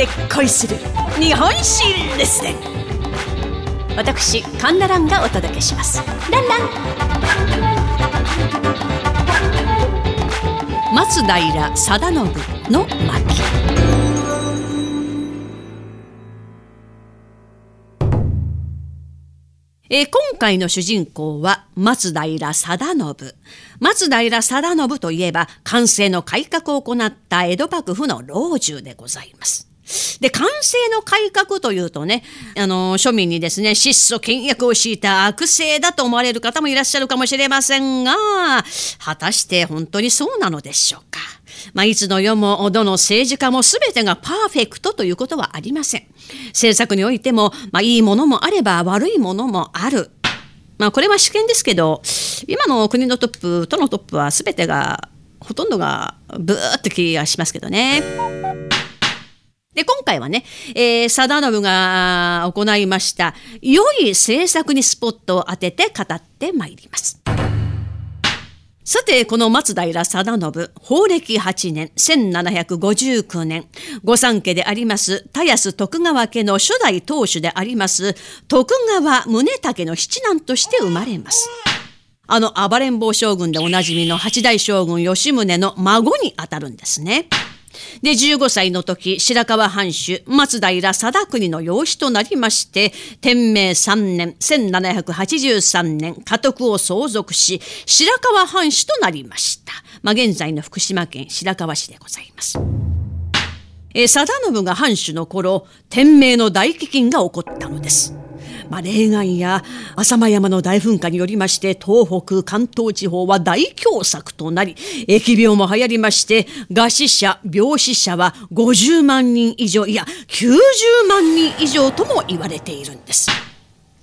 で恋する日本史レッスン私カンナランがお届けしますランラン松平定信の巻えー、今回の主人公は松平定信。松平定信といえば、完成の改革を行った江戸幕府の老中でございます。で、完成の改革というとね、あの、庶民にですね、質素倹約を敷いた悪性だと思われる方もいらっしゃるかもしれませんが、果たして本当にそうなのでしょうか。まあ、いつの世もどの政治家も全てがパーフェクトということはありません。政策においても、まあ、いいものもあれば悪いものもある。まあ、これは試験ですけど、今の国のトップ、都のトップは全てが、ほとんどがブーって気がしますけどね。で、今回はね、えー、貞信が行いました、良い政策にスポットを当てて語ってまいります。さて、この松平定信、法暦8年、1759年、御三家であります、田安徳川家の初代当主であります、徳川宗武の七男として生まれます。あの暴れん坊将軍でおなじみの八代将軍吉宗の孫にあたるんですね。で、15歳の時、白河藩主、松平貞国の養子となりまして、天明3年、1783年、家督を相続し、白河藩主となりました。まあ、現在の福島県白河市でございます。え貞信が藩主の頃、天明の大飢饉が起こったのです。まあ、霊岸や浅間山の大噴火によりまして東北関東地方は大凶作となり疫病も流行りまして餓死者病死者は50万人以上いや90万人以上とも言われているんです。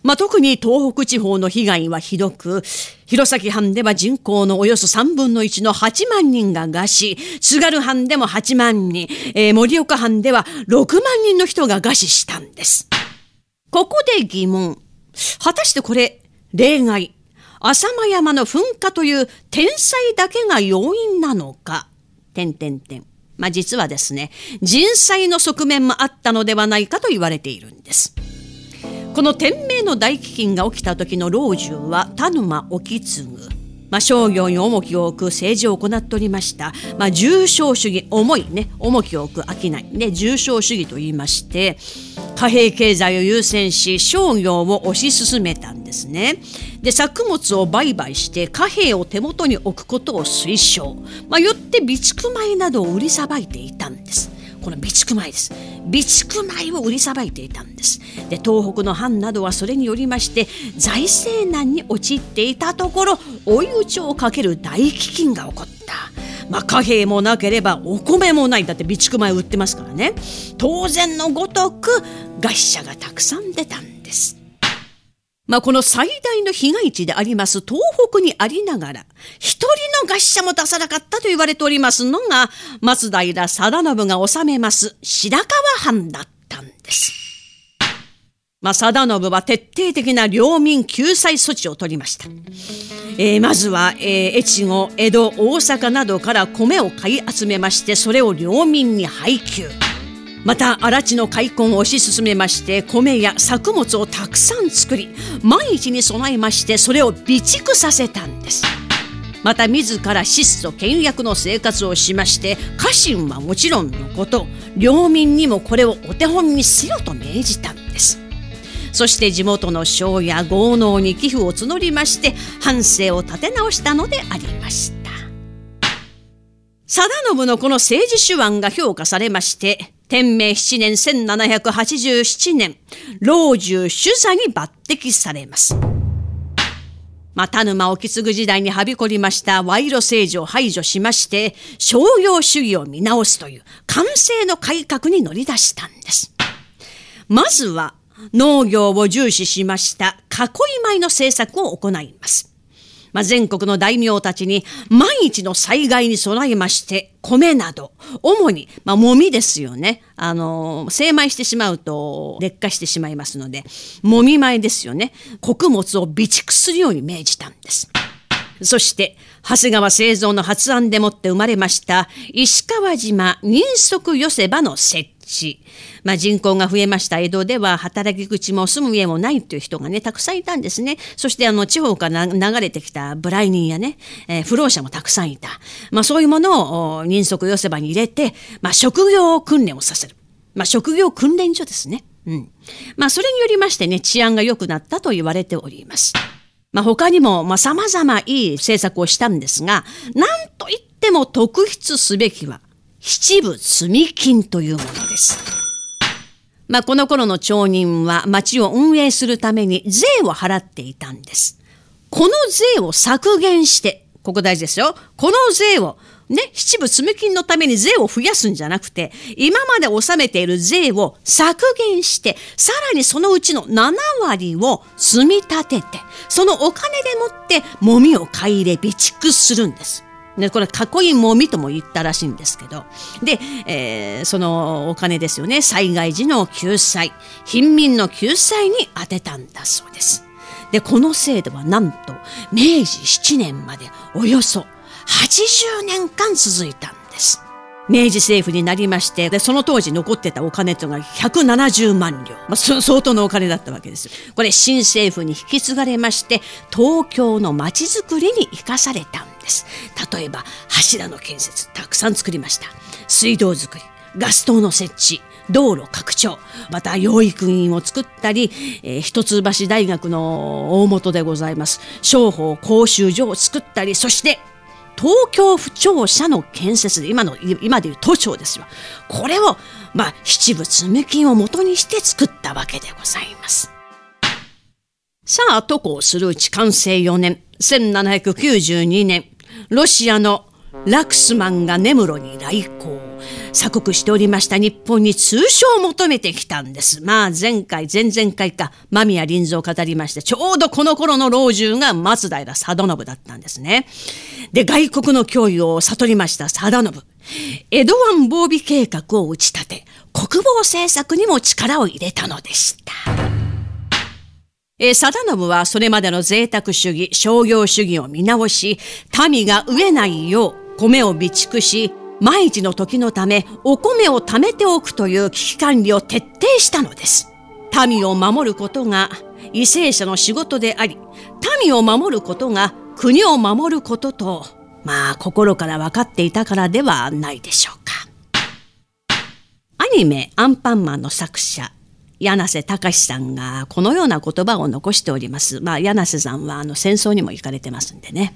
まあ、特に東北地方の被害はひどく、弘前藩では人口のおよそ3分の1の8万人が餓死、津軽藩でも8万人、えー、盛岡藩では6万人の人が餓死したんです。ここで疑問。果たしてこれ、例外。浅間山の噴火という天才だけが要因なのか？点点点。まあ、実はですね、人災の側面もあったのではないかと言われているんです。この天明の大飢饉が起きた時の老中は田沼意次。まあ、商業に重きを置く政治を行っておりました、まあ、重商主義重いね重きを置く商いね重商主義と言いまして貨幣経済を優先し商業を推し進めたんですね。で作物を売買して貨幣を手元に置くことを推奨、まあ、よって備蓄米などを売りさばいていたんです。この備蓄米です。備蓄米を売りさばいていたんです。で東北の藩などはそれによりまして財政難に陥っていたところ追い打ちをかける大飢饉が起こった。まあ、貨幣もなければお米もないだって備蓄米売ってますからね当然のごとく餓死者がたくさん出たんです。まあ、この最大の被害地であります東北にありながら、一人の餓死者も出さなかったと言われておりますのが、松平定信が治めます白河藩だったんです。まあ、定信は徹底的な領民救済措置を取りました。えー、まずは、えー、越後、江戸、大阪などから米を買い集めまして、それを領民に配給。また荒地の開墾を推し進めまして米や作物をたくさん作り万一に備えましてそれを備蓄させたんです。また自ら質素倹約の生活をしまして家臣はもちろんのこと領民にもこれをお手本にせよと命じたんです。そして地元の商や豪農に寄付を募りまして藩政を立て直したのでありました。貞信のこの政治手腕が評価されまして天明7年1787年、老中主査に抜擢されます。また沼を継ぐ時代にはびこりました賄賂政治を排除しまして、商業主義を見直すという完成の改革に乗り出したんです。まずは農業を重視しました囲い米の政策を行います。まあ、全国の大名たちに万一の災害に備えまして米など主に、まあ、もみですよねあの精米してしまうと劣化してしまいますのでもみ米ですよね穀物を備蓄するように命じたんです。そして長谷川製造の発案でもって生まれました石川島人足寄せ場の設置。まあ、人口が増えました江戸では働き口も住む家もないという人がねたくさんいたんですねそしてあの地方から流れてきたブライニーやね、えー、不老者もたくさんいた、まあ、そういうものを人足寄せ場に入れて、まあ、職業訓練をさせる、まあ、職業訓練所ですね。うんまあ、それによりましてね治安が良くなったと言われております。まあ、他にも、まあ、様々いい政策をしたんですが、なんといっても特筆すべきは、七部積金というものです。まあ、この頃の町人は町を運営するために税を払っていたんです。この税を削減して、ここ大事ですよ。この税をね、七部積金のために税を増やすんじゃなくて、今まで納めている税を削減して、さらにそのうちの7割を積み立てて、そのお金でもってもみを買い入れ備蓄するんです。ね、これ囲いもみとも言ったらしいんですけどで、えー、そのお金ですよね災害時の救済貧民の救済に充てたんだそうです。でこの制度はなんと明治7年までおよそ80年間続いたんです。明治政府になりまして、で、その当時残ってたお金というのが170万両。まあ、相当のお金だったわけです。これ、新政府に引き継がれまして、東京の街づくりに生かされたんです。例えば、柱の建設、たくさん作りました。水道作り、ガス灯の設置、道路拡張、また養育院を作ったり、えー、一橋大学の大元でございます。商法講習所を作ったり、そして東京府庁舎の建設で今の今でいう都庁ですよ。これをまあ七部積み金を元にして作ったわけでございます。さあ渡航するうち完成4年1792年。ロシアのラクスマンが根室に来航。鎖国しておりました日本に通称を求めてきたんです。まあ前回、前々回か、間宮林蔵を語りまして、ちょうどこの頃の老中が松平定信だったんですね。で、外国の脅威を悟りました定信。江戸湾防備計画を打ち立て、国防政策にも力を入れたのでした。え定信はそれまでの贅沢主義、商業主義を見直し、民が飢えないよう米を備蓄し、万一の時のためお米を貯めておくという危機管理を徹底したのです。民を守ることが為政者の仕事であり、民を守ることが国を守ることと、まあ心から分かっていたからではないでしょうか。アニメアンパンマンの作者、柳瀬隆さんがこのような言葉を残しております。まあ柳瀬さんはあの戦争にも行かれてますんでね、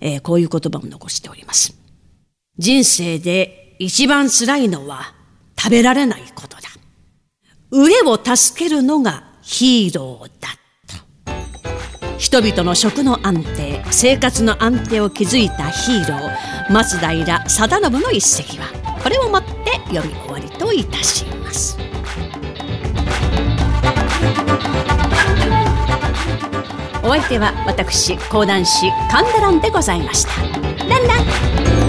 えー、こういう言葉を残しております。人生で一番辛いのは食べられないことだ。飢えを助けるのがヒーローだ。と。人々の食の安定、生活の安定を築いたヒーロー、松平定信の一席は、これをもって読み終わりといたします。お相手は私講談師神田蘭でございました。ランラン